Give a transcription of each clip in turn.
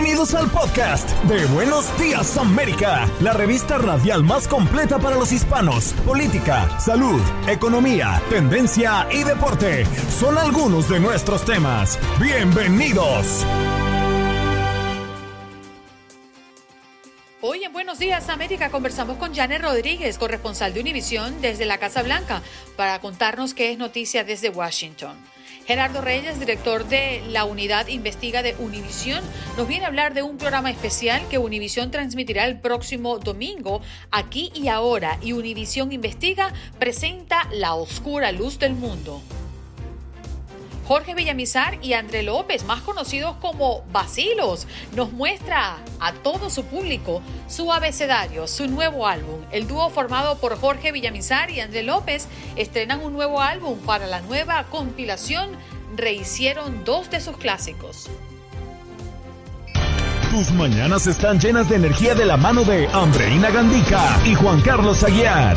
Bienvenidos al podcast de Buenos Días América, la revista radial más completa para los hispanos. Política, salud, economía, tendencia y deporte son algunos de nuestros temas. Bienvenidos. Hoy en Buenos Días América conversamos con Janet Rodríguez, corresponsal de Univisión desde la Casa Blanca, para contarnos qué es noticia desde Washington. Gerardo Reyes, director de la unidad Investiga de Univisión, nos viene a hablar de un programa especial que Univisión transmitirá el próximo domingo, aquí y ahora. Y Univisión Investiga presenta La Oscura Luz del Mundo. Jorge Villamizar y André López, más conocidos como Basilos, nos muestra a todo su público su abecedario, su nuevo álbum. El dúo formado por Jorge Villamizar y André López estrenan un nuevo álbum para la nueva compilación. Rehicieron dos de sus clásicos. Tus mañanas están llenas de energía de la mano de Andreina Gandica y Juan Carlos Aguiar.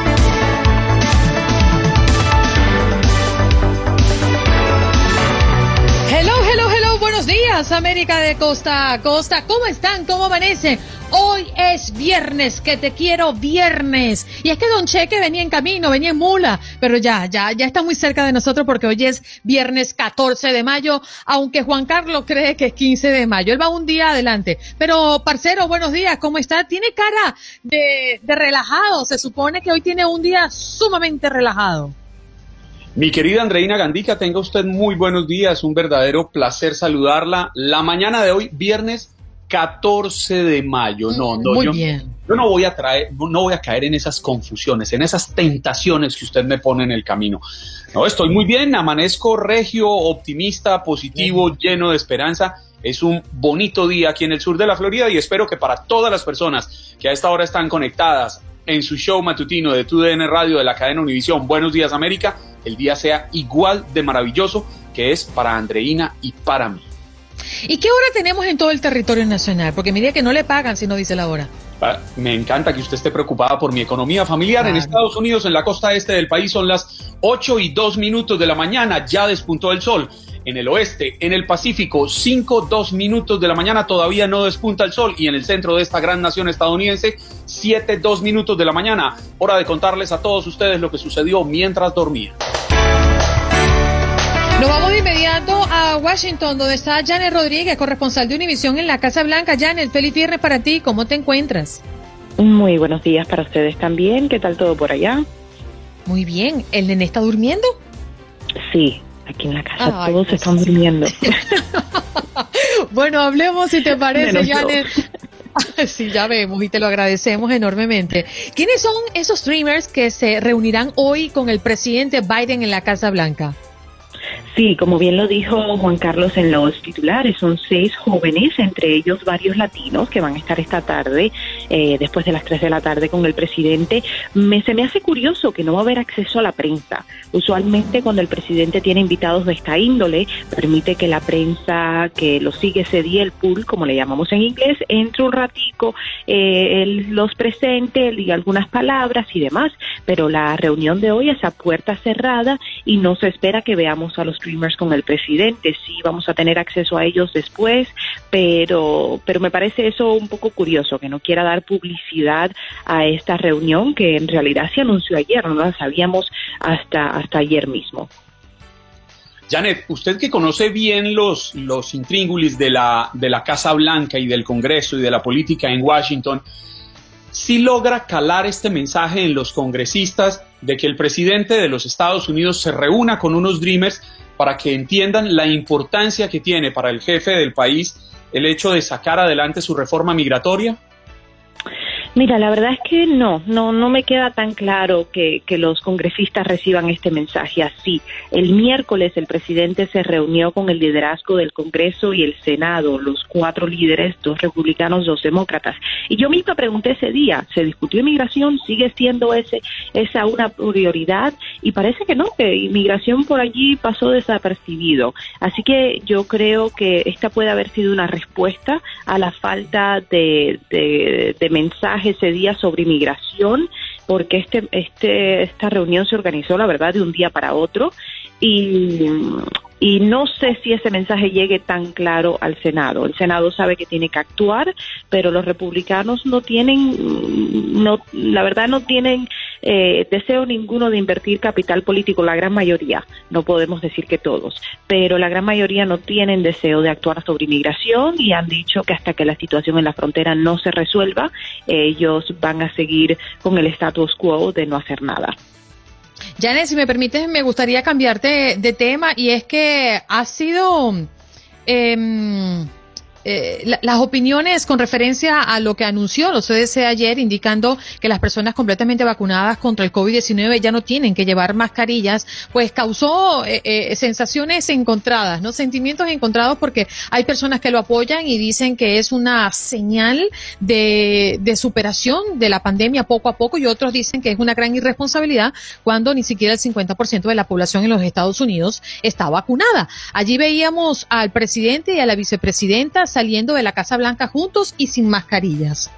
Buenos días, América de Costa a Costa. ¿Cómo están? ¿Cómo amanecen? Hoy es viernes, que te quiero viernes. Y es que Don Cheque venía en camino, venía en mula, pero ya, ya, ya está muy cerca de nosotros porque hoy es viernes 14 de mayo, aunque Juan Carlos cree que es 15 de mayo. Él va un día adelante. Pero, parcero, buenos días, ¿cómo está? Tiene cara de, de relajado. Se supone que hoy tiene un día sumamente relajado. Mi querida Andreina Gandica, tenga usted muy buenos días, un verdadero placer saludarla. La mañana de hoy, viernes 14 de mayo. No, no, muy yo, bien. yo no voy a traer, no voy a caer en esas confusiones, en esas tentaciones que usted me pone en el camino. No, estoy muy bien, amanezco regio, optimista, positivo, lleno de esperanza. Es un bonito día aquí en el sur de la Florida y espero que para todas las personas que a esta hora están conectadas en su show matutino de TUDN Radio de la cadena Univisión, Buenos Días América, el día sea igual de maravilloso que es para Andreina y para mí. ¿Y qué hora tenemos en todo el territorio nacional? Porque mire que no le pagan si no dice la hora. Me encanta que usted esté preocupada por mi economía familiar. En. Estados Unidos, en la costa este del país, son las 8 y 2 minutos de la mañana. Ya despuntó el sol. En el oeste, en el Pacífico, 5, 2 minutos de la mañana todavía no despunta el sol. Y en el centro de esta gran nación estadounidense, 7, 2 minutos de la mañana. Hora de contarles a todos ustedes lo que sucedió mientras dormía. Nos vamos de inmediato a Washington, donde está Janet Rodríguez, corresponsal de Univisión en la Casa Blanca. Janet, feliz viernes para ti. ¿Cómo te encuentras? Muy buenos días para ustedes también. ¿Qué tal todo por allá? Muy bien. ¿El nene está durmiendo? Sí, aquí en la casa Ay, todos pues están sí. durmiendo. Bueno, hablemos si te parece, Menos. Janet. Sí, ya vemos y te lo agradecemos enormemente. ¿Quiénes son esos streamers que se reunirán hoy con el presidente Biden en la Casa Blanca? Sí, como bien lo dijo Juan Carlos en los titulares, son seis jóvenes, entre ellos varios latinos que van a estar esta tarde, eh, después de las 3 de la tarde con el presidente. Me, se me hace curioso que no va a haber acceso a la prensa. Usualmente cuando el presidente tiene invitados de esta índole, permite que la prensa que lo sigue ese día, el pool, como le llamamos en inglés, entre un ratico, eh, él los presente, él diga algunas palabras y demás, pero la reunión de hoy es a puerta cerrada y no se espera que veamos a los streamers con el presidente. Sí, vamos a tener acceso a ellos después, pero, pero me parece eso un poco curioso, que no quiera dar publicidad a esta reunión que en realidad se anunció ayer, no la sabíamos hasta, hasta ayer mismo. Janet, usted que conoce bien los, los intríngulis de la, de la Casa Blanca y del Congreso y de la política en Washington, si logra calar este mensaje en los congresistas de que el presidente de los Estados Unidos se reúna con unos Dreamers para que entiendan la importancia que tiene para el jefe del país el hecho de sacar adelante su reforma migratoria? Mira, la verdad es que no, no, no me queda tan claro que, que, los congresistas reciban este mensaje así. El miércoles el presidente se reunió con el liderazgo del Congreso y el Senado, los cuatro líderes, dos republicanos, dos demócratas. Y yo misma pregunté ese día, ¿se discutió inmigración? ¿Sigue siendo ese, esa una prioridad? Y parece que no, que inmigración por allí pasó desapercibido. Así que yo creo que esta puede haber sido una respuesta a la falta de, de, de mensaje ese día sobre inmigración, porque este, este, esta reunión se organizó, la verdad, de un día para otro. Y, y no sé si ese mensaje llegue tan claro al Senado. El Senado sabe que tiene que actuar, pero los republicanos no tienen, no, la verdad no tienen eh, deseo ninguno de invertir capital político, la gran mayoría, no podemos decir que todos, pero la gran mayoría no tienen deseo de actuar sobre inmigración y han dicho que hasta que la situación en la frontera no se resuelva, ellos van a seguir con el status quo de no hacer nada. Janet, si me permites, me gustaría cambiarte de tema y es que ha sido... Eh, eh, las opiniones con referencia a lo que anunció los CDC ayer, indicando que las personas completamente vacunadas contra el COVID-19 ya no tienen que llevar mascarillas, pues causó eh, eh, sensaciones encontradas, ¿no? Sentimientos encontrados porque hay personas que lo apoyan y dicen que es una señal de, de superación de la pandemia poco a poco y otros dicen que es una gran irresponsabilidad cuando ni siquiera el 50% de la población en los Estados Unidos está vacunada. Allí veíamos al presidente y a la vicepresidenta saliendo de la Casa Blanca juntos y sin mascarillas.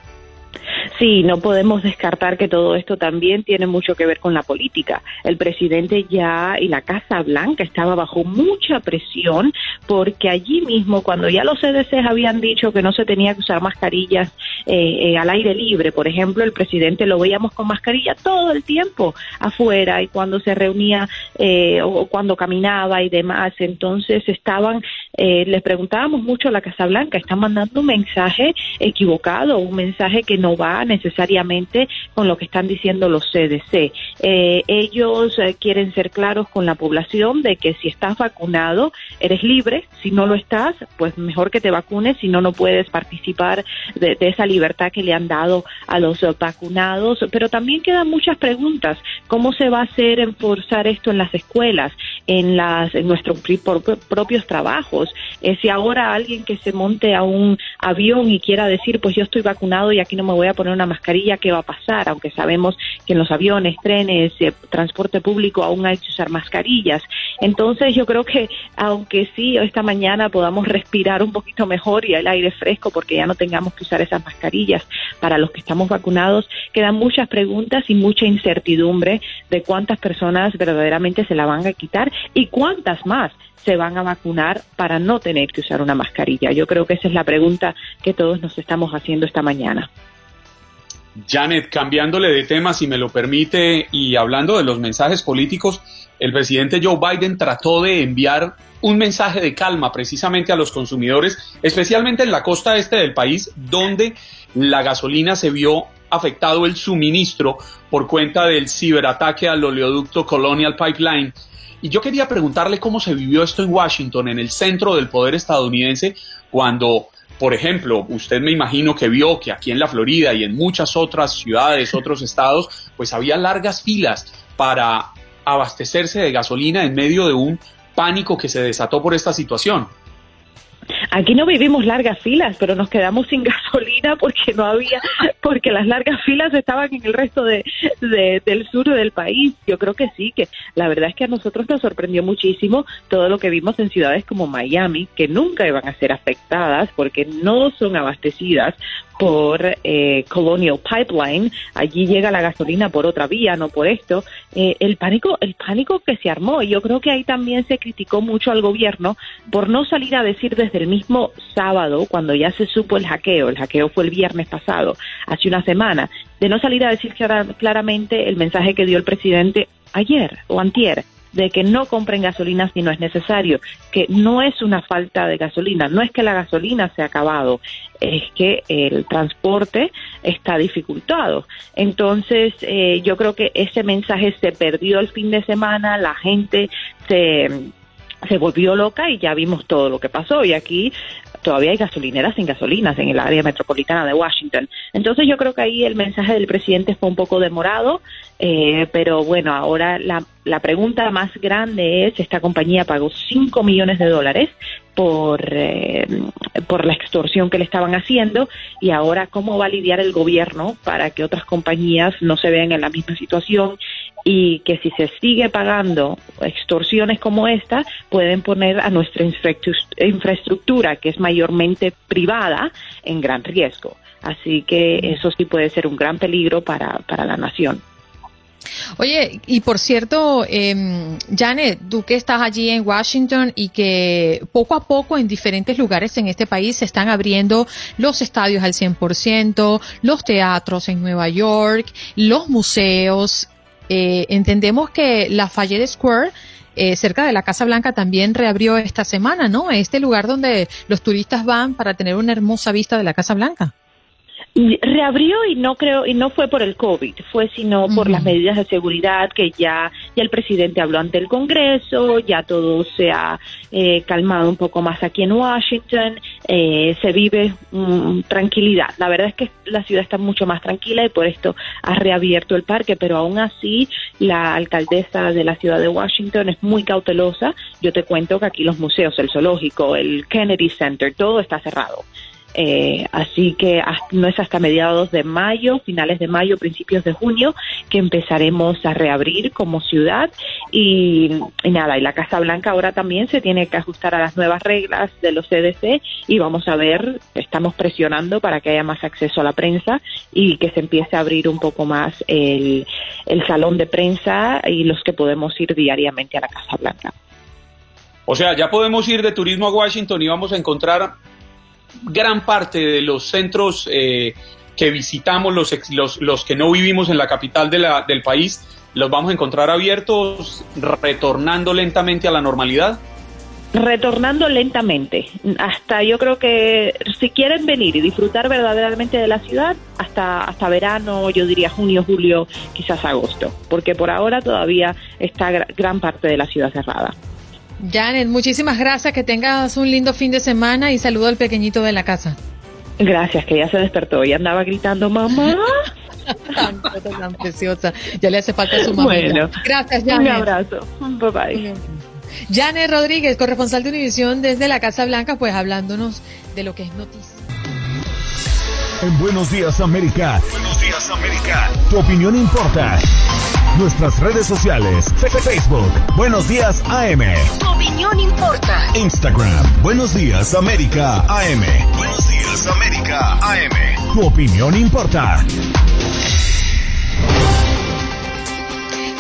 Sí, no podemos descartar que todo esto también tiene mucho que ver con la política. El presidente ya y la Casa Blanca estaba bajo mucha presión porque allí mismo, cuando ya los CDC habían dicho que no se tenía que usar mascarillas eh, eh, al aire libre, por ejemplo, el presidente lo veíamos con mascarilla todo el tiempo afuera y cuando se reunía eh, o cuando caminaba y demás, entonces estaban, les preguntábamos mucho a la Casa Blanca, están mandando un mensaje equivocado, un mensaje que no va necesariamente con lo que están diciendo los CDC. Eh, ellos eh, quieren ser claros con la población de que si estás vacunado, eres libre, si no lo estás, pues mejor que te vacunes, si no, no puedes participar de, esa libertad que le han dado a los vacunados. Pero también quedan muchas preguntas. ¿Cómo se va a hacer enforzar esto en las escuelas, en, las, en nuestros propios trabajos? Eh, si ahora alguien que se monte a un avión y quiera decir, pues yo estoy vacunado y aquí no me voy a poner una mascarilla, ¿qué va a pasar? Aunque sabemos que en los aviones, trenes, eh, transporte público aún hay que usar mascarillas. Entonces yo creo que aunque sí esta mañana podamos respirar un poquito mejor y el aire fresco porque ya no tengamos que usar esas mascarillas para los que estamos vacunados, quedan muchas preguntas y mucha incertidumbre de cuántas personas verdaderamente se la van a quitar y cuántas más se van a vacunar para no tener que usar una mascarilla. Yo creo que esa es la pregunta que todos nos estamos haciendo esta mañana. Janet, cambiándole de tema, si me lo permite, y hablando de los mensajes políticos, el presidente Joe Biden trató de enviar un mensaje de calma precisamente a los consumidores, especialmente en la costa este del país, donde la gasolina se vio afectado el suministro por cuenta del ciberataque al oleoducto Colonial Pipeline. Y yo quería preguntarle cómo se vivió esto en Washington, en el centro del poder estadounidense, cuando por ejemplo, usted me imagino que vio que aquí en la Florida y en muchas otras ciudades, otros estados, pues había largas filas para abastecerse de gasolina en medio de un pánico que se desató por esta situación. Aquí no vivimos largas filas, pero nos quedamos sin gasolina porque no había, porque las largas filas estaban en el resto de, del sur del país. Yo creo que sí, que la verdad es que a nosotros nos sorprendió muchísimo todo lo que vimos en ciudades como Miami, que nunca iban a ser afectadas porque no son abastecidas por eh, Colonial Pipeline, allí llega la gasolina por otra vía, no por esto. Eh, el pánico, el pánico que se armó, y yo creo que ahí también se criticó mucho al gobierno por no salir a decir desde el mismo sábado, cuando ya se supo el hackeo, el hackeo fue el viernes pasado, hace una semana, de no salir a decir claramente el mensaje que dio el presidente ayer o antier de que no compren gasolina si no es necesario, que no es una falta de gasolina, no es que la gasolina se ha acabado, es que el transporte está dificultado. Entonces, eh, yo creo que ese mensaje se perdió el fin de semana, la gente se se volvió loca y ya vimos todo lo que pasó. Y aquí todavía hay gasolineras sin gasolinas en el área metropolitana de Washington. Entonces yo creo que ahí el mensaje del presidente fue un poco demorado, eh, pero bueno, ahora la, la pregunta más grande es, esta compañía pagó 5 millones de dólares por, eh, por la extorsión que le estaban haciendo y ahora cómo va a lidiar el gobierno para que otras compañías no se vean en la misma situación y que si se sigue pagando extorsiones como esta, pueden poner a nuestra infraestructura, que es mayormente privada, en gran riesgo. Así que eso sí puede ser un gran peligro para, para la nación. Oye, y por cierto, eh, Janet, tú que estás allí en Washington y que poco a poco en diferentes lugares en este país se están abriendo los estadios al 100%, los teatros en Nueva York, los museos, eh, entendemos que la Fayette Square eh, cerca de la Casa Blanca también reabrió esta semana, ¿no? Este lugar donde los turistas van para tener una hermosa vista de la Casa Blanca. Reabrió y no creo y no fue por el COVID, fue sino por las medidas de seguridad que ya ya el presidente habló ante el Congreso, ya todo se ha eh, calmado un poco más aquí en Washington, eh, se vive mm, tranquilidad. La verdad es que la ciudad está mucho más tranquila y por esto ha reabierto el parque, pero aún así la alcaldesa de la ciudad de Washington es muy cautelosa. Yo te cuento que aquí los museos, el zoológico, el Kennedy Center, todo está cerrado. Eh, así que no es hasta mediados de mayo, finales de mayo, principios de junio, que empezaremos a reabrir como ciudad. Y, nada, y la Casa Blanca ahora también se tiene que ajustar a las nuevas reglas de los CDC y vamos a ver, estamos presionando para que haya más acceso a la prensa y que se empiece a abrir un poco más el, el salón de prensa y los que podemos ir diariamente a la Casa Blanca. O sea, ya podemos ir de turismo a Washington y vamos a encontrar gran parte de los centros eh, que visitamos, los, los, los, que no vivimos en la capital de la, del país, los vamos a encontrar abiertos, retornando lentamente a la normalidad? Retornando lentamente. Hasta yo creo que si quieren venir y disfrutar verdaderamente de la ciudad, hasta, hasta verano, yo diría junio, julio, quizás agosto, porque por ahora todavía está gran parte de la ciudad cerrada. Janet, muchísimas gracias, que tengas un lindo fin de semana y saludo al pequeñito de la casa. Gracias, que ya se despertó y andaba gritando, mamá. tan, tan preciosa. Ya le hace falta su mamá. Bueno, gracias, Janet. Un abrazo. Bye bye. Janet Rodríguez, corresponsal de Univisión desde la Casa Blanca, pues hablándonos de lo que es noticia. En Buenos Días América. Buenos Días América. Tu opinión importa. Nuestras redes sociales. Facebook. Buenos Días AM. Tu opinión importa. Instagram. Buenos Días América AM. Buenos Días América AM. Tu opinión importa.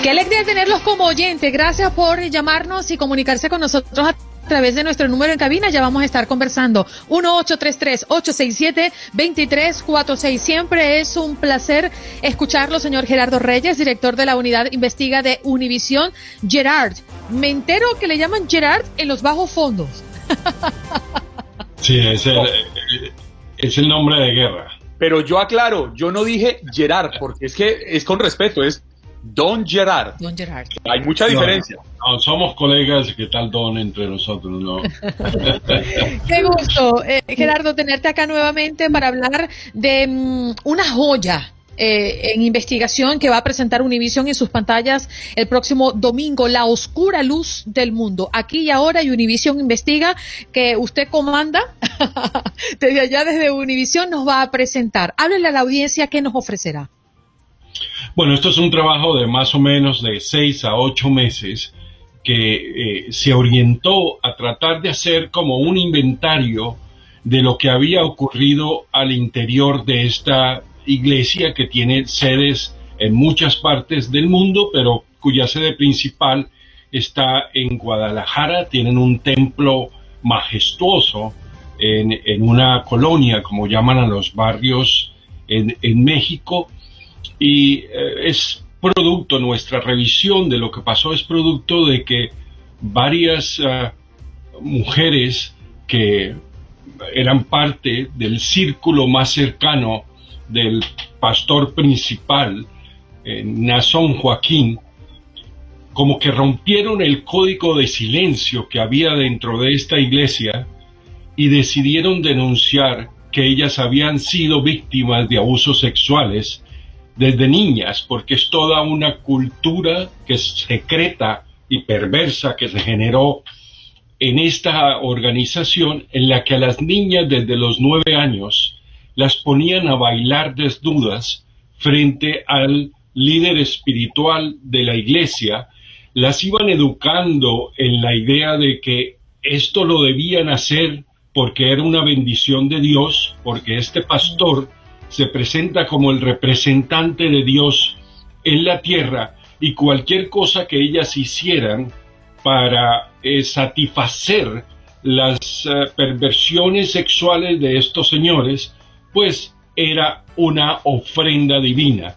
Qué alegría tenerlos como oyente. Gracias por llamarnos y comunicarse con nosotros a a través de nuestro número en cabina. Ya vamos a estar conversando. 1-833-867-2346. Siempre es un placer escucharlo, señor Gerardo Reyes, director de la unidad investiga de Univisión. Gerard, me entero que le llaman Gerard en los bajos fondos. sí, es el, es el nombre de guerra. Pero yo aclaro, yo no dije Gerard, porque es que es con respeto, es Don Gerard. Don Gerard. Hay mucha diferencia. No, somos colegas, ¿qué tal Don entre nosotros? No. Qué gusto, eh, Gerardo, tenerte acá nuevamente para hablar de mm, una joya eh, en investigación que va a presentar Univision en sus pantallas el próximo domingo, La Oscura Luz del Mundo. Aquí y ahora y Univision investiga que usted comanda desde allá, desde Univision, nos va a presentar. Háblele a la audiencia qué nos ofrecerá. Bueno, esto es un trabajo de más o menos de seis a ocho meses que eh, se orientó a tratar de hacer como un inventario de lo que había ocurrido al interior de esta iglesia que tiene sedes en muchas partes del mundo, pero cuya sede principal está en Guadalajara. Tienen un templo majestuoso en, una colonia, como llaman a los barrios en, en México, y eh, es producto, nuestra revisión de lo que pasó es producto de que varias ah, mujeres que eran parte del círculo más cercano del pastor principal, eh, Nazón Joaquín, como que rompieron el código de silencio que había dentro de esta iglesia y decidieron denunciar que ellas habían sido víctimas de abusos sexuales desde niñas, porque es toda una cultura que es secreta y perversa que se generó en esta organización en la que a las niñas desde los nueve años las ponían a bailar desnudas frente al líder espiritual de la iglesia, las iban educando en la idea de que esto lo debían hacer porque era una bendición de Dios, porque este pastor se presenta como el representante de Dios en la tierra y cualquier cosa que ellas hicieran para eh, satisfacer las eh, perversiones sexuales de estos señores, pues era una ofrenda divina.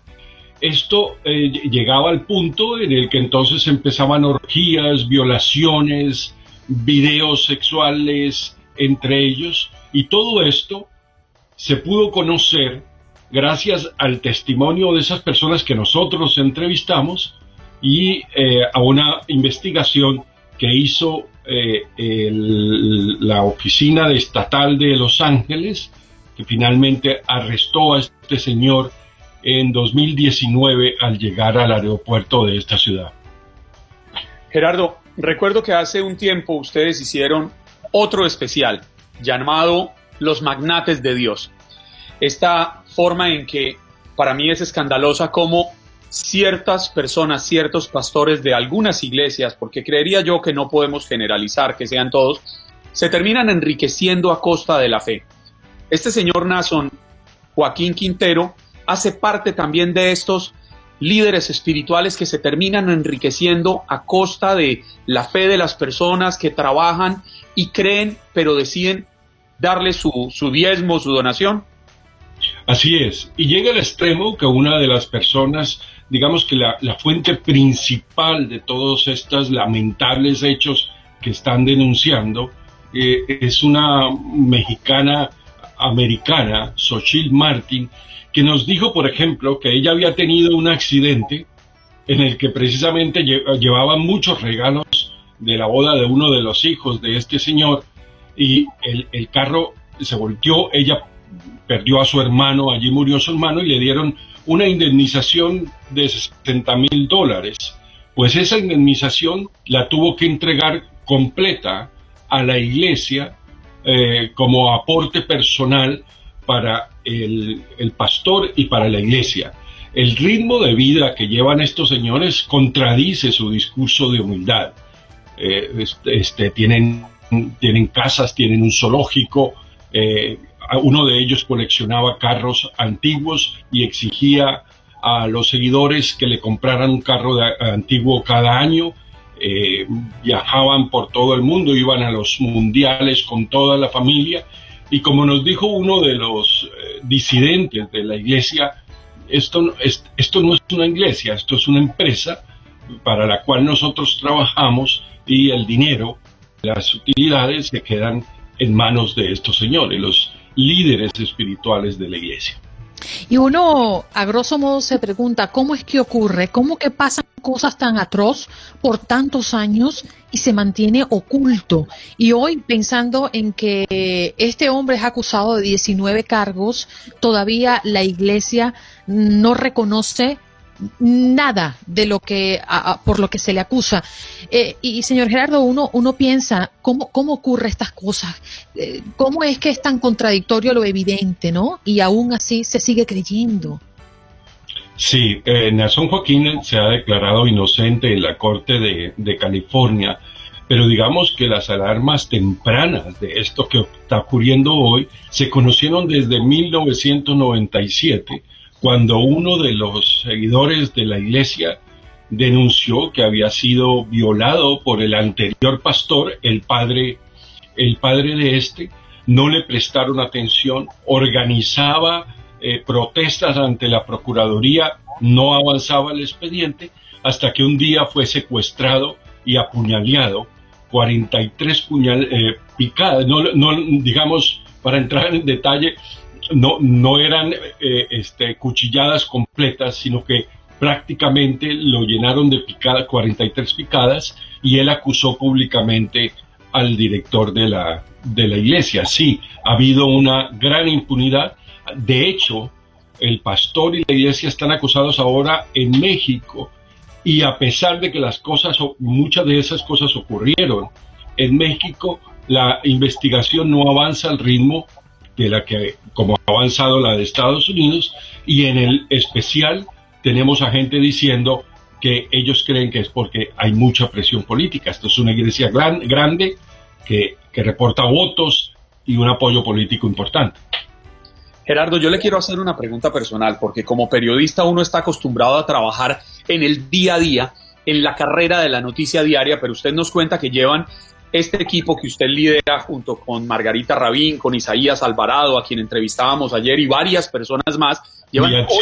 Esto eh, llegaba al punto en el que entonces empezaban orgías, violaciones, videos sexuales entre ellos, y todo esto se pudo conocer gracias al testimonio de esas personas que nosotros entrevistamos y eh, a una investigación que hizo eh, la oficina estatal de Los Ángeles, que finalmente arrestó a este señor en 2019 al llegar al aeropuerto de esta ciudad. Gerardo, recuerdo que hace un tiempo ustedes hicieron otro especial llamado Los Magnates de Dios. Esta forma en que para mí es escandalosa como ciertas personas, ciertos pastores de algunas iglesias, porque creería yo que no podemos generalizar que sean todos, se terminan enriqueciendo a costa de la fe. Este señor Nason, Joaquín Quintero, hace parte también de estos líderes espirituales que se terminan enriqueciendo a costa de la fe de las personas que trabajan y creen, pero deciden darle su, su diezmo, su donación. Así es, y llega al extremo que una de las personas, digamos que la, fuente principal de todos estos lamentables hechos que están denunciando, eh, es una mexicana americana, Xochitl Martin, que nos dijo, por ejemplo, que ella había tenido un accidente en el que precisamente llevaba muchos regalos de la boda de uno de los hijos de este señor y el, el carro se volteó, ella perdió a su hermano, allí murió su hermano y le dieron una indemnización de 60 mil dólares. Pues esa indemnización la tuvo que entregar completa a la iglesia eh, como aporte personal para el, pastor y para la iglesia. El ritmo de vida que llevan estos señores contradice su discurso de humildad. Eh, este, este, tienen, tienen casas, tienen un zoológico, eh, uno de ellos coleccionaba carros antiguos y exigía a los seguidores que le compraran un carro antiguo cada año. Eh, viajaban por todo el mundo, iban a los mundiales con toda la familia y como nos dijo uno de los eh, disidentes de la iglesia, esto, esto no es una iglesia, esto es una empresa para la cual nosotros trabajamos y el dinero, las utilidades se quedan en manos de estos señores. Los líderes espirituales de la iglesia. Y uno, a grosso modo, se pregunta, ¿cómo es que ocurre? ¿Cómo que pasan cosas tan atroz por tantos años y se mantiene oculto? Y hoy, pensando en que este hombre es acusado de 19 cargos, todavía la iglesia no reconoce nada de lo que por lo que se le acusa. Eh, y señor Gerardo uno uno piensa cómo cómo ocurre estas cosas eh, cómo es que es tan contradictorio lo evidente no y aún así se sigue creyendo. Sí eh, Nelson Joaquín se ha declarado inocente en la corte de, de California pero digamos que las alarmas tempranas de esto que está ocurriendo hoy se conocieron desde 1997 cuando uno de los seguidores de la iglesia denunció que había sido violado por el anterior pastor, el padre, el padre de este, no le prestaron atención, organizaba eh, protestas ante la Procuraduría, no avanzaba el expediente hasta que un día fue secuestrado y apuñaleado, 43 puñal, eh, picadas, no, no, digamos, para entrar en detalle, no, no eran eh, este, cuchilladas completas, sino que prácticamente lo llenaron de picadas, 43 picadas, y él acusó públicamente al director de la, de la iglesia. Sí, ha habido una gran impunidad. De hecho, el pastor y la iglesia están acusados ahora en México y a pesar de que las cosas, muchas de esas cosas ocurrieron en México, la investigación no avanza al ritmo de la que, como ha avanzado la de Estados Unidos, y en el especial tenemos a gente diciendo que ellos creen que es porque hay mucha presión política. Esto es una iglesia gran, grande que, que reporta votos y un apoyo político importante. Gerardo, yo le quiero hacer una pregunta personal, porque como periodista uno está acostumbrado a trabajar en el día a día, en la carrera de la noticia diaria, pero usted nos cuenta que llevan este equipo que usted lidera junto con Margarita Rabín, con Isaías Alvarado, a quien entrevistábamos ayer, y varias personas más, llevan, ocho,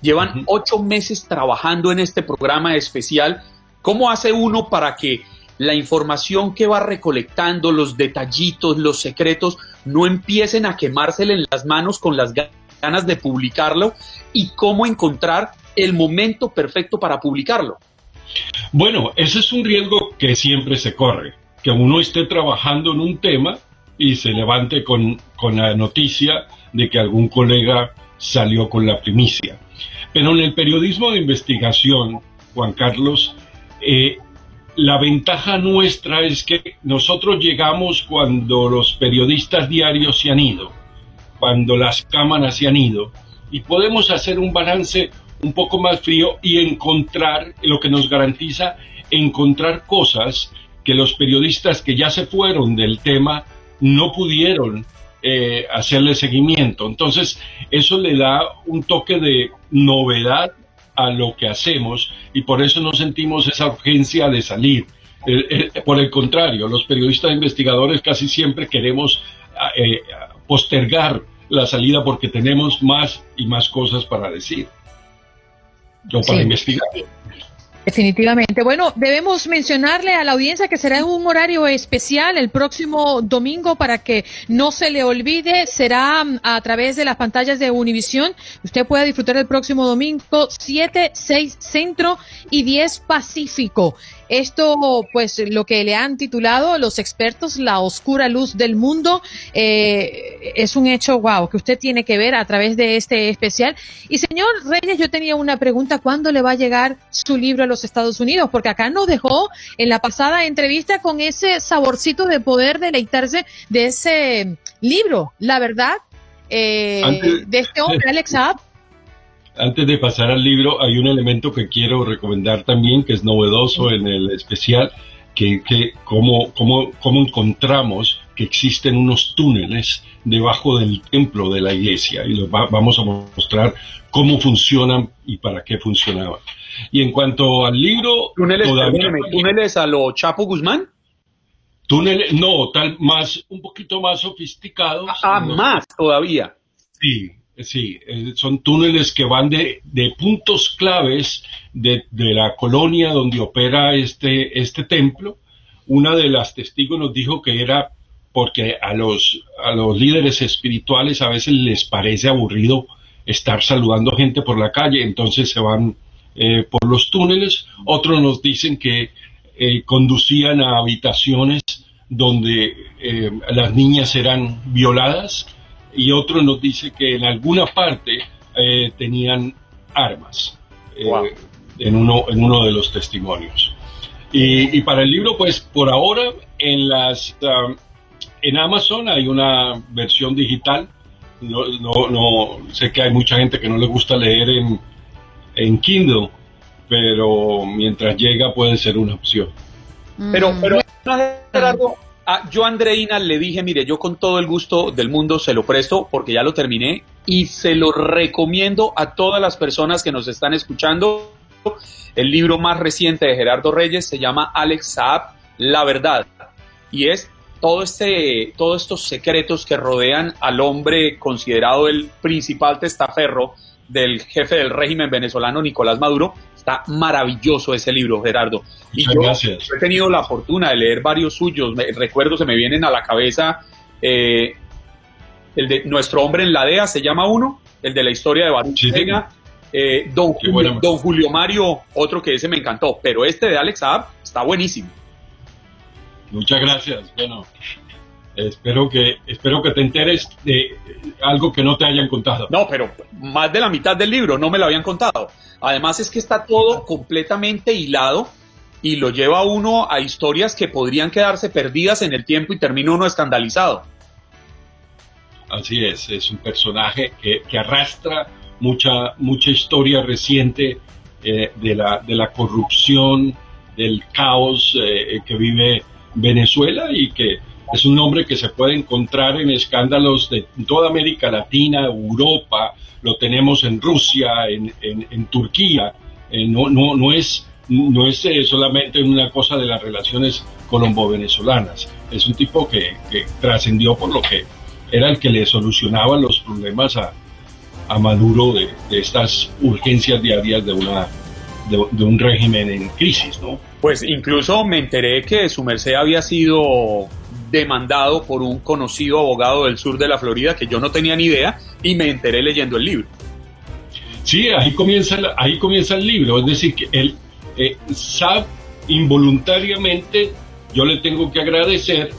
llevan ocho meses trabajando en este programa especial. ¿Cómo hace uno para que la información que va recolectando, los detallitos, los secretos, no empiecen a quemársele en las manos con las ganas de publicarlo y cómo encontrar el momento perfecto para publicarlo. Bueno, ese es un riesgo que siempre se corre, que uno esté trabajando en un tema y se levante con, con la noticia de que algún colega salió con la primicia. Pero en el periodismo de investigación, Juan Carlos, eh, la ventaja nuestra es que nosotros llegamos cuando los periodistas diarios se han ido, cuando las cámaras se han ido, y podemos hacer un balance un poco más frío y encontrar lo que nos garantiza encontrar cosas que los periodistas que ya se fueron del tema no pudieron eh, hacerle seguimiento. Entonces, eso le da un toque de novedad a lo que hacemos y por eso no sentimos esa urgencia de salir. por el contrario, los periodistas investigadores casi siempre queremos eh, postergar la salida porque tenemos más y más cosas para decir o para investigar. Definitivamente. Bueno, debemos mencionarle a la audiencia que será en un horario especial el próximo domingo para que no se le olvide. Será mm, a través de las pantallas de Univisión. Usted puede disfrutar el próximo domingo 7, 6 Centro y 10 Pacífico. Esto, pues, lo que le han titulado los expertos la oscura luz del mundo, eh, es un hecho, wow, que usted tiene que ver a través de este especial. Y señor Reyes, yo tenía una pregunta, ¿cuándo le va a llegar su libro a los Estados Unidos? Porque acá nos dejó en la pasada entrevista con ese saborcito de poder deleitarse de ese libro, la verdad, eh, de este hombre, Alex Saab antes de pasar al libro, hay un elemento que quiero recomendar también, que es novedoso en el especial, que, que cómo, cómo, cómo encontramos que existen unos túneles debajo del templo de la iglesia y los vamos a mostrar cómo funcionan y para qué funcionaban. Y en cuanto al libro, túneles, túneles a lo Chapo Guzmán. Túneles, no, tal más, un poquito más sofisticados. Ah, más todavía. Sí, Sí, eh, son túneles que van de, puntos claves de, la colonia donde opera este, este templo. Una de las testigos nos dijo que era porque a los, a los líderes espirituales a veces les parece aburrido estar saludando gente por la calle, entonces se van eh, por los túneles. Otros nos dicen que eh, conducían a habitaciones donde las niñas eran violadas y otro nos dice que en alguna parte eh, tenían armas eh, en, uno, en uno de los testimonios. Y, para el libro, pues por ahora en las um, en Amazon hay una versión digital. No, no, sé que hay mucha gente que no le gusta leer en, en Kindle, pero mientras llega puede ser una opción. Pero, pero Gerardo, yo a Andreina le dije, mire, yo con todo el gusto del mundo se lo presto porque ya lo terminé y se lo recomiendo a todas las personas que nos están escuchando. El libro más reciente de Gerardo Reyes se llama Alex Saab, La Verdad. Y es todo este, todos estos secretos que rodean al hombre considerado el principal testaferro del jefe del régimen venezolano, Nicolás Maduro. Está maravilloso ese libro, Gerardo. Y yo, he tenido la fortuna de leer varios suyos. Me, recuerdo, se me vienen a la cabeza eh, el de Nuestro hombre en la DEA, se llama uno, el de la historia de Baruch eh, don, Julio, don Julio Mario, otro que ese me encantó, pero este de Alex Saab está buenísimo. Muchas gracias. Bueno, espero que espero que te enteres de algo que no te hayan contado. No, pero más de la mitad del libro no me lo habían contado. Además es que está todo completamente hilado y lo lleva uno a historias que podrían quedarse perdidas en el tiempo y termina uno escandalizado. Así es, es un personaje que, que arrastra mucha, mucha historia reciente eh, de, la, de la corrupción, del caos eh, que vive Venezuela y que es un nombre que se puede encontrar en escándalos de toda América Latina, Europa, lo tenemos en Rusia, en, en, Turquía, eh, no, no, no es, no es solamente una cosa de las relaciones colombo-venezolanas, es un tipo que, que trascendió por lo que era el que le solucionaba los problemas a, a Maduro de, estas urgencias diarias de, una, de, un régimen en crisis, ¿no? Pues incluso me enteré que su merced había sido demandado por un conocido abogado del sur de la Florida que yo no tenía ni idea y me enteré leyendo el libro. Sí, ahí comienza, ahí comienza el libro, es decir, que él eh, involuntariamente, yo le tengo que agradecer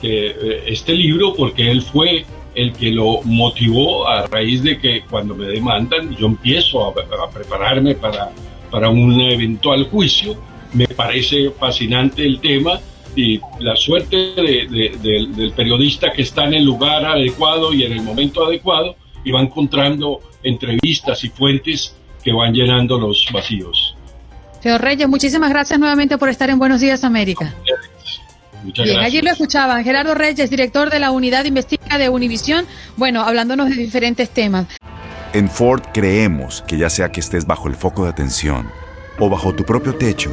que, eh, este libro porque él fue el que lo motivó a raíz de que cuando me demandan yo empiezo a, prepararme para, para un eventual juicio. Me parece fascinante el tema y la suerte del periodista que está en el lugar adecuado y en el momento adecuado y va encontrando entrevistas y fuentes que van llenando los vacíos. Señor Reyes, muchísimas gracias nuevamente por estar en Buenos Días América. Bien, allí lo escuchaban Gerardo Reyes, director de la unidad de investiga de Univisión, bueno, hablándonos de diferentes temas. En Ford creemos que ya sea que estés bajo el foco de atención o bajo tu propio techo,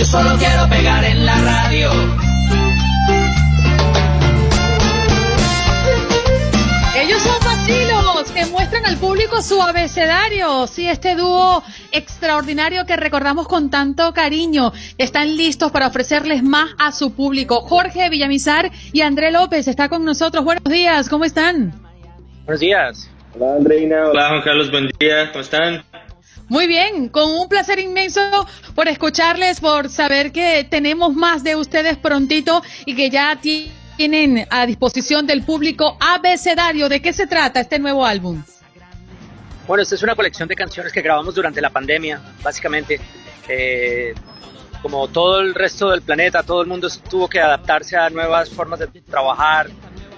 Yo solo quiero pegar en la radio. Ellos son vacilos que muestran al público su abecedario. Sí, este dúo extraordinario que recordamos con tanto cariño. Están listos para ofrecerles más a su público. Jorge Villamizar y André López está con nosotros. Buenos días, ¿cómo están? Buenos días. Hola Andreina. Hola Juan Carlos, buen día, ¿cómo están? Muy bien, con un placer inmenso por escucharles, por saber que tenemos más de ustedes prontito y que ya tienen a disposición del público abecedario. ¿De qué se trata este nuevo álbum? Bueno, esta es una colección de canciones que grabamos durante la pandemia, básicamente. Eh, como todo el resto del planeta, todo el mundo tuvo que adaptarse a nuevas formas de trabajar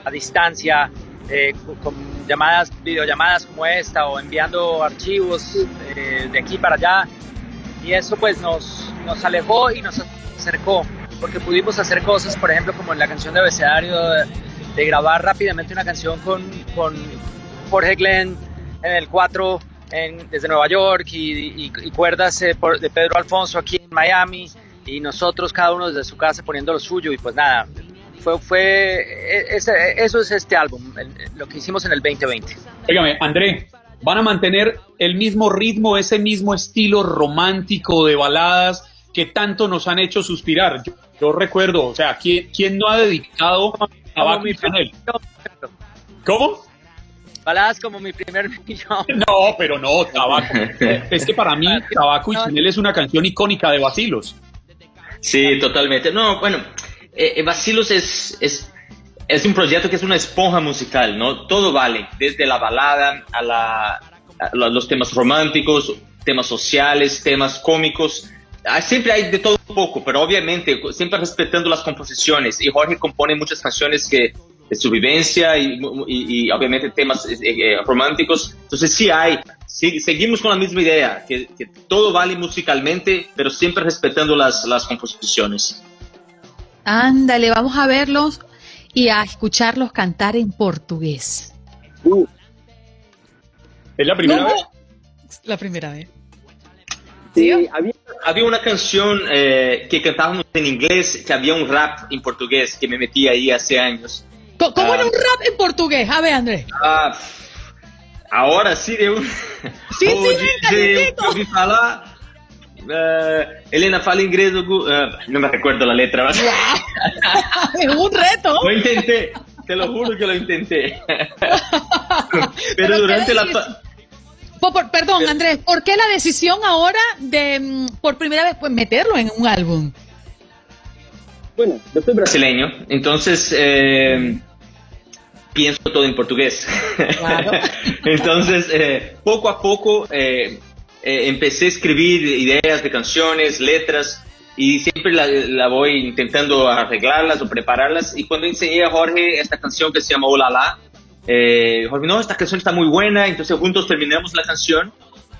a distancia, eh, con llamadas, videollamadas como esta o enviando archivos eh, de aquí para allá. Y eso pues nos, nos alejó y nos acercó, porque pudimos hacer cosas, por ejemplo, como en la canción de abecedario, de, grabar rápidamente una canción con, con Jorge Glenn en el 4 desde Nueva York y, cuerdas eh, de Pedro Alfonso aquí en Miami y nosotros cada uno desde su casa poniendo lo suyo y pues nada, fue, fue e, eso es este álbum, lo que hicimos en el 2020. Óigame, André, ¿van a mantener el mismo ritmo, ese mismo estilo romántico de baladas que tanto nos han hecho suspirar? Yo, recuerdo, o sea, ¿quién, quién no ha dedicado a Baco y Chanel? ¿Cómo? Baladas como mi primer millón. No, pero no, Tabaco. es que para mí Tabaco y Chanel es una canción icónica de Basilos. Sí, totalmente. No, bueno, eh, eh es, es, es, un proyecto que es una esponja musical, ¿no? Todo vale, desde la balada a, la, los temas románticos, temas sociales, temas cómicos. Ah, siempre hay de todo un poco, pero obviamente siempre respetando las composiciones. Y Jorge compone muchas canciones que su vivencia y, obviamente temas eh, eh, románticos. Entonces sí hay, sí, seguimos con la misma idea, que, todo vale musicalmente, pero siempre respetando las, las composiciones. Ándale, vamos a verlos y a escucharlos cantar en portugués. Uh. ¿Es la primera vez? La primera vez. Sí, había, había, una canción eh, que cantábamos en inglés, que había un rap en portugués que me metí ahí hace años. ¿Cómo, era un ah. rap en portugués? A ver, André. Ah, ahora sí, de un... Sí, sí, de, ouvi falar... Uh, Elena fala inglés, uh, no me recuerdo la letra. es un reto. Lo intenté, te lo juro que lo intenté. Pero durante la perdón, Andrés, ¿por qué la decisión ahora de mm, por primera vez pues, meterlo en un álbum? Bueno, yo soy brasileño, entonces eh, pienso todo en portugués. entonces, eh, poco a poco eh, empecé a escribir ideas de canciones, letras, y siempre la, la, voy intentando arreglarlas o prepararlas. Y cuando enseñé a Jorge esta canción que se llama Hola La, eh, no, esta canción está muy buena, entonces juntos terminamos la canción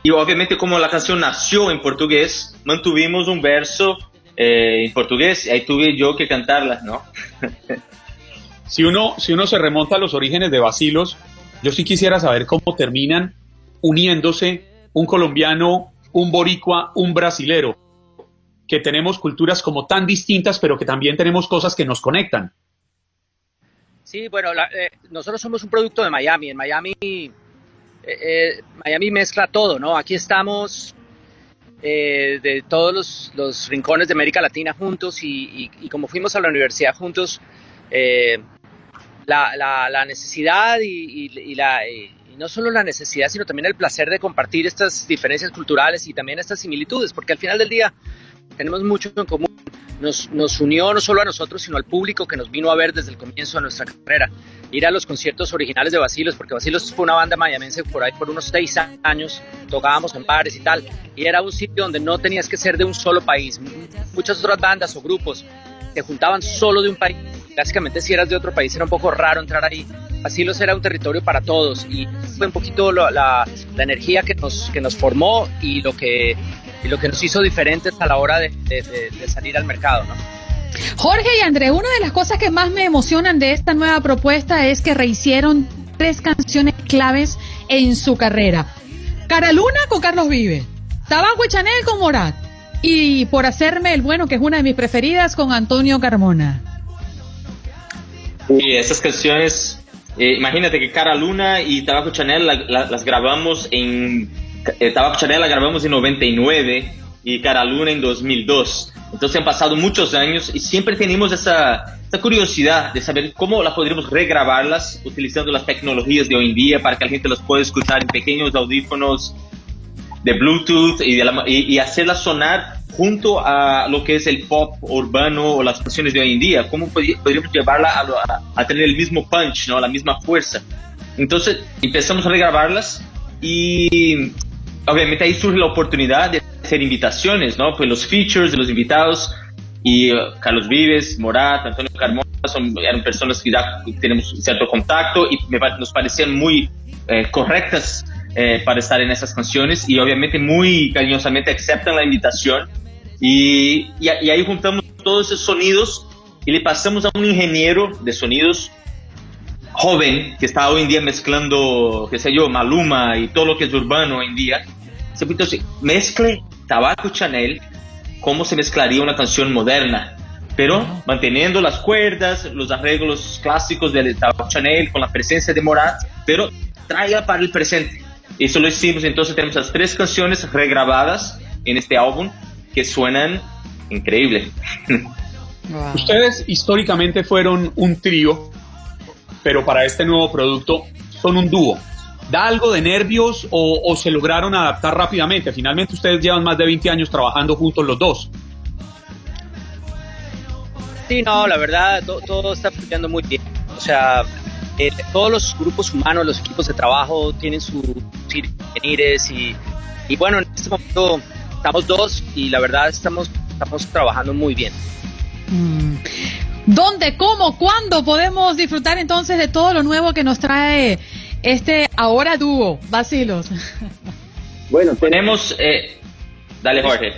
y obviamente como la canción nació en portugués, mantuvimos un verso eh, en portugués y ahí tuve yo que cantarla, ¿no? si, uno, si uno se remonta a los orígenes de Basilos, yo sí quisiera saber cómo terminan uniéndose un colombiano, un boricua, un brasilero, que tenemos culturas como tan distintas, pero que también tenemos cosas que nos conectan. Sí, bueno, eh, nosotros somos un producto de Miami. En Miami, eh, eh, Miami mezcla todo, ¿no? Aquí estamos de todos los, rincones de América Latina juntos y, como fuimos a la universidad juntos, la, necesidad y, la, no solo la necesidad, sino también el placer de compartir estas diferencias culturales y también estas similitudes, porque al final del día tenemos mucho en común nos, unió no solo a nosotros, sino al público que nos vino a ver desde el comienzo de nuestra carrera. Ir a los conciertos originales de Basilos, porque Basilos fue una banda mayamense por ahí por unos seis años, tocábamos en bares y tal, y era un sitio donde no tenías que ser de un solo país. Muchas otras bandas o grupos te juntaban solo de un país. Básicamente si eras de otro país era un poco raro entrar ahí. Basilos era un territorio para todos y fue un poquito la, la, energía que nos, que nos formó y lo que y lo que nos hizo diferentes a la hora de, salir al mercado, ¿no? Jorge y André, una de las cosas que más me emocionan de esta nueva propuesta es que rehicieron tres canciones claves en su carrera. Cara Luna con Carlos Vive, Tabaco y Chanel con Morat y Por hacerme el bueno, que es una de mis preferidas, con Antonio Carmona. Y esas canciones, eh, imagínate que Cara Luna y Tabaco Chanel las grabamos en estaba Chanel la grabamos en 99 y Cara Luna en 2002. Entonces han pasado muchos años y siempre tenemos esa, esa, curiosidad de saber cómo las podríamos regrabarlas utilizando las tecnologías de hoy en día para que la gente las pueda escuchar en pequeños audífonos de Bluetooth y, y, hacerlas sonar junto a lo que es el pop urbano o las canciones de hoy en día. ¿Cómo podríamos llevarla a, a, tener el mismo punch, ¿no? la misma fuerza? Entonces empezamos a regrabarlas y obviamente ahí surge la oportunidad de hacer invitaciones, ¿no? Pues los features de los invitados y uh, Carlos Vives, Morat, Antonio Carmona son, eran personas que ya tenemos cierto contacto y nos parecían muy eh, correctas eh, para estar en esas canciones y obviamente muy cariñosamente aceptan la invitación y, y, y ahí juntamos todos esos sonidos y le pasamos a un ingeniero de sonidos joven que está hoy en día mezclando, qué sé yo, Maluma y todo lo que es urbano hoy en día, entonces mezcle Tabaco Chanel como se mezclaría una canción moderna, pero manteniendo las cuerdas, los arreglos clásicos de Tabaco Chanel con la presencia de Morat, pero traiga para el presente. Eso lo hicimos, entonces tenemos las tres canciones regrabadas en este álbum que suenan increíble. Ustedes históricamente fueron un trío pero para este nuevo producto son un dúo. ¿Da algo de nervios o, se lograron adaptar rápidamente? Finalmente ustedes llevan más de 20 años trabajando juntos los dos. Sí, no, la verdad, todo está fluyendo muy bien. O sea, eh, todos los grupos humanos, los equipos de trabajo tienen sus ingenieros y, y bueno, en este momento estamos dos y la verdad estamos, estamos trabajando muy bien. Mm. ¿Dónde, cómo, cuándo podemos disfrutar entonces de todo lo nuevo que nos trae este ahora dúo, Basilos? Bueno, tenemos... Eh, dale, Jorge.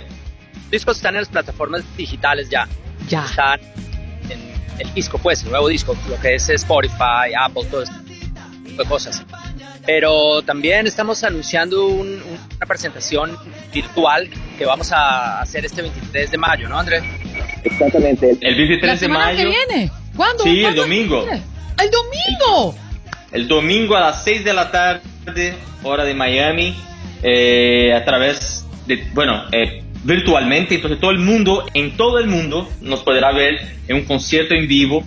Discos están en las plataformas digitales ya. Ya. Están el disco, pues, el nuevo disco, lo que es Spotify, Apple, todo este tipo de cosas. Pero también estamos anunciando un, una presentación virtual que vamos a hacer este 23 de mayo, ¿no, Andrés? Exactamente. El 23 ¿La de semana mayo. que viene? ¿Cuándo? Sí, el domingo. ¡El domingo! El domingo a las 6 de la tarde, hora de Miami, eh, a través de, bueno, eh, virtualmente, entonces todo el mundo, en todo el mundo, nos podrá ver en un concierto en vivo.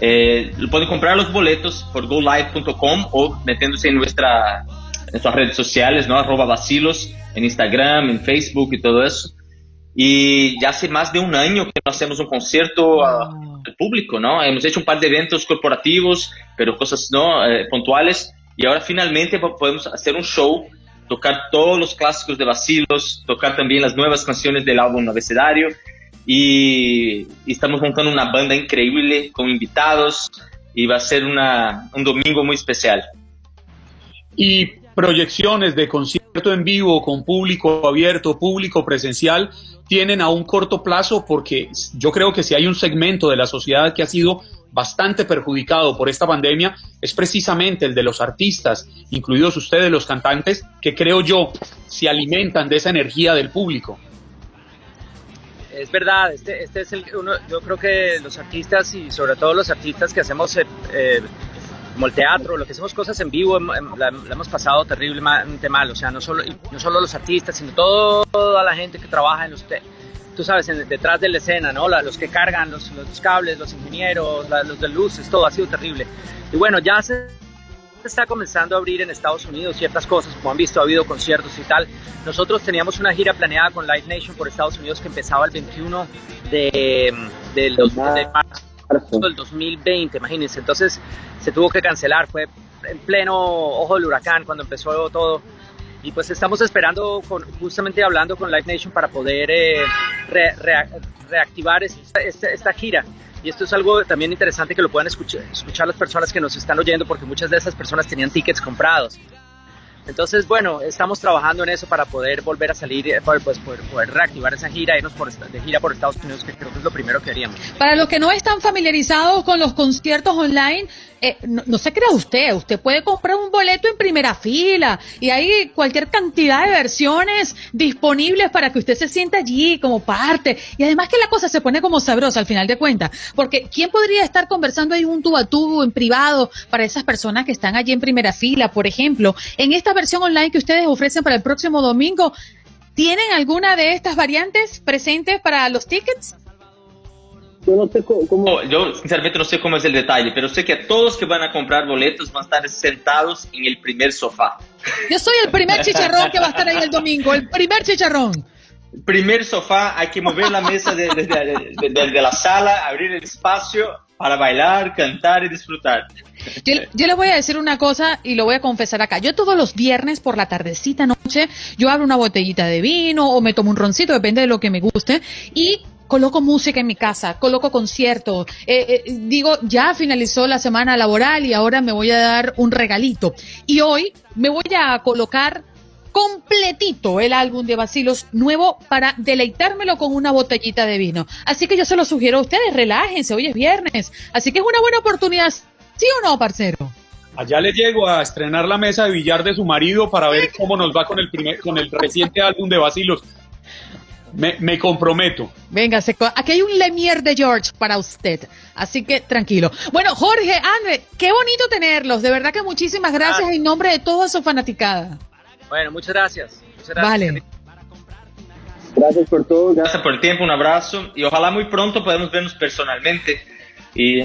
Eh, pueden comprar los boletos por golive.com o metiéndose en nuestra, en nuestras redes sociales, ¿no? Arroba vacilos, en Instagram, en Facebook y todo eso. Y ya hace más de un año que no hacemos un concierto al público, ¿no? Hemos hecho un par de eventos corporativos, pero cosas no Eh, puntuales. Y ahora finalmente po- podemos hacer un show, tocar todos los clásicos de Vacilos, tocar también las nuevas canciones del álbum Abecedario. Y, estamos montando una banda increíble con invitados y va a ser una, un domingo muy especial. y proyecciones de concierto en vivo con público abierto, público presencial, tienen a un corto plazo porque yo creo que si hay un segmento de la sociedad que ha sido bastante perjudicado por esta pandemia, es precisamente el de los artistas, incluidos ustedes los cantantes, que creo yo se alimentan de esa energía del público. Es verdad, este, este es el uno, yo creo que los artistas y sobre todo los artistas que hacemos eh, eh, lo que hacemos cosas en vivo, em- em- la, hemos pasado terriblemente mal, o sea, no solo, no solo los artistas, sino toda la gente que trabaja en los, te- tú sabes, en- detrás de la escena, ¿no? La- los que cargan los, los cables, los ingenieros, la- los de luces, todo ha sido terrible. Y bueno, ya se está comenzando a abrir en Estados Unidos ciertas cosas, como han visto, ha habido conciertos y tal. Nosotros teníamos una gira planeada con Live Nation por Estados Unidos que empezaba el 21 de, del dos- de marzo del 2020, imagínense. Entonces se tuvo que cancelar, fue en pleno ojo del huracán cuando empezó todo. Y pues estamos esperando, justamente hablando con Live Nation para poder eh, re- rea- reactivar esta, gira. Y esto es algo también interesante que lo puedan escuchar, las personas que nos están oyendo, porque muchas de esas personas tenían tickets comprados. Entonces, bueno, estamos trabajando en eso para poder volver a salir, eh, para, pues, poder, reactivar esa gira, irnos de gira por Estados Unidos, que creo que es lo primero que haríamos. Para los que no están familiarizados con los conciertos online, eh, no, no se crea usted, usted puede comprar un boleto en primera fila y hay cualquier cantidad de versiones disponibles para que usted se sienta allí como parte. Y además que la cosa se pone como sabrosa al final de cuentas, porque ¿quién podría estar conversando ahí un tubo a tubo en privado para esas personas que están allí en primera fila, por ejemplo? En esta versión online que ustedes ofrecen para el próximo domingo, ¿tienen alguna de estas variantes presentes para los tickets? Yo no sé cómo, yo sinceramente no sé cómo es el detalle, pero sé que todos que van a comprar boletos van a estar sentados en el primer sofá. Yo soy el primer chicharrón que va a estar ahí el domingo, el primer chicharrón. Primer sofá, hay que mover la mesa de- de- de- de la sala, abrir el espacio para bailar, cantar y disfrutar. Yo, yo le voy a decir una cosa y lo voy a confesar acá. Yo todos los viernes por la tardecita noche, yo abro una botellita de vino o me tomo un roncito, depende de lo que me guste, y coloco música en mi casa, coloco conciertos. Eh, eh, digo, ya finalizó la semana laboral y ahora me voy a dar un regalito. Y hoy me voy a colocar completito el álbum de Basilos nuevo para deleitármelo con una botellita de vino. Así que yo se lo sugiero a ustedes, relájense, hoy es viernes. Así que es una buena oportunidad, ¿sí o no, parcero? Allá le llego a estrenar la mesa de billar de su marido para ver cómo nos va con el primer, con el reciente álbum de Basilos. Me, me comprometo. Venga, aquí hay un Lemier de George para usted, así que tranquilo. Bueno, Jorge, André, qué bonito tenerlos, de verdad que muchísimas gracias en nombre de toda su fanaticada. Bueno, muchas gracias. Muchas gracias. Vale. Gracias por todo. Gracias por el tiempo, un abrazo y ojalá muy pronto podamos vernos personalmente. Y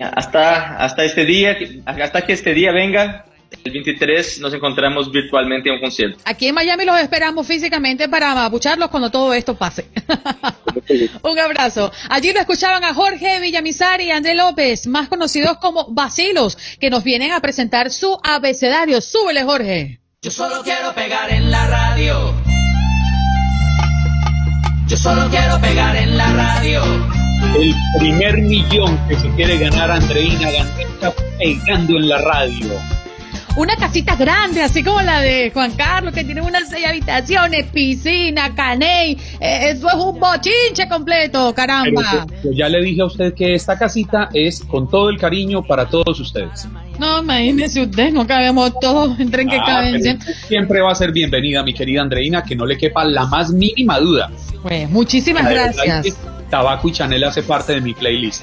hasta, hasta este día, hasta que este día venga, el 23 nos encontramos virtualmente en un concierto. Aquí en Miami los esperamos físicamente para abucharlos cuando todo esto pase. Un abrazo. Allí lo escuchaban a Jorge Villamizar y André López, más conocidos como Basilos, que nos vienen a presentar su abecedario. Súbele, Jorge. Yo solo quiero pegar en la radio. Yo solo quiero pegar en la radio. El primer millón que se quiere ganar Andreina Gandeca pegando en la radio. Una casita grande, así como la de Juan Carlos, que tiene unas seis habitaciones, piscina, caney. Eh, eso es un bochinche completo, caramba. Yo ya le dije a usted que esta casita es con todo el cariño para todos ustedes. No, imagínese usted, no cabemos todos, entren que Ah, caben. siempre va a ser bienvenida, mi querida Andreina, que no le quepa la más mínima duda. Pues muchísimas gracias. Tabaco y Chanel hace parte de mi playlist.